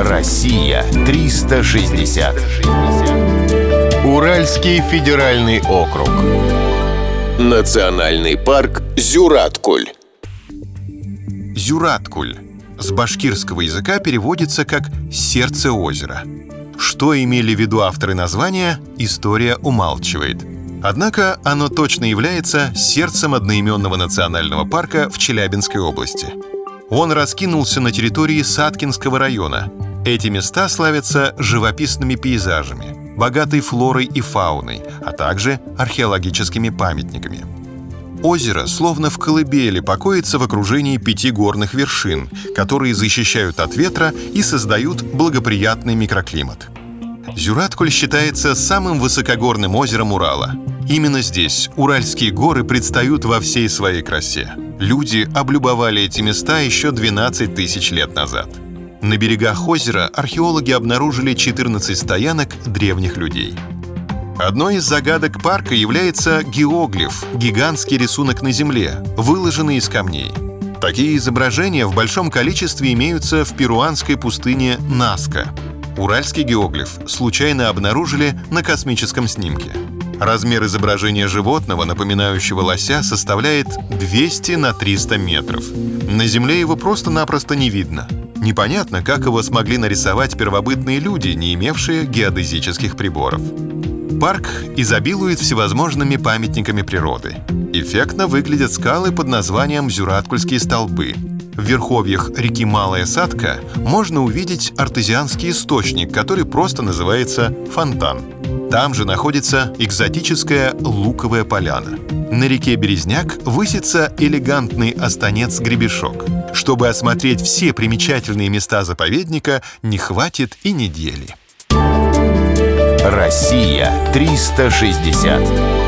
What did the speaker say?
Россия 360. Уральский федеральный округ. Национальный парк Зюраткуль. Зюраткуль с башкирского языка переводится как «сердце озера». Что имели в виду авторы названия, история умалчивает. Однако оно точно является сердцем одноименного национального парка в Челябинской области. Он раскинулся на территории Саткинского района. Эти места славятся живописными пейзажами, богатой флорой и фауной, а также археологическими памятниками. Озеро, словно в колыбели, покоится в окружении пяти горных вершин, которые защищают от ветра и создают благоприятный микроклимат. Зюраткуль считается самым высокогорным озером Урала. Именно здесь Уральские горы предстают во всей своей красе. Люди облюбовали эти места еще 12 тысяч лет назад. На берегах озера археологи обнаружили 14 стоянок древних людей. Одной из загадок парка является геоглиф – гигантский рисунок на земле, выложенный из камней. Такие изображения в большом количестве имеются в перуанской пустыне Наска. Уральский геоглиф случайно обнаружили на космическом снимке. Размер изображения животного, напоминающего лося, составляет 200 на 300 метров. На Земле его просто-напросто не видно. Непонятно, как его смогли нарисовать первобытные люди, не имевшие геодезических приборов. Парк изобилует всевозможными памятниками природы. Эффектно выглядят скалы под названием Зюраткульские столбы – в верховьях реки Малая Садка можно увидеть артезианский источник, который просто называется фонтан. Там же находится экзотическая луковая поляна. На реке Березняк высится элегантный останец-гребешок. Чтобы осмотреть все примечательные места заповедника, не хватит и недели. Россия 360.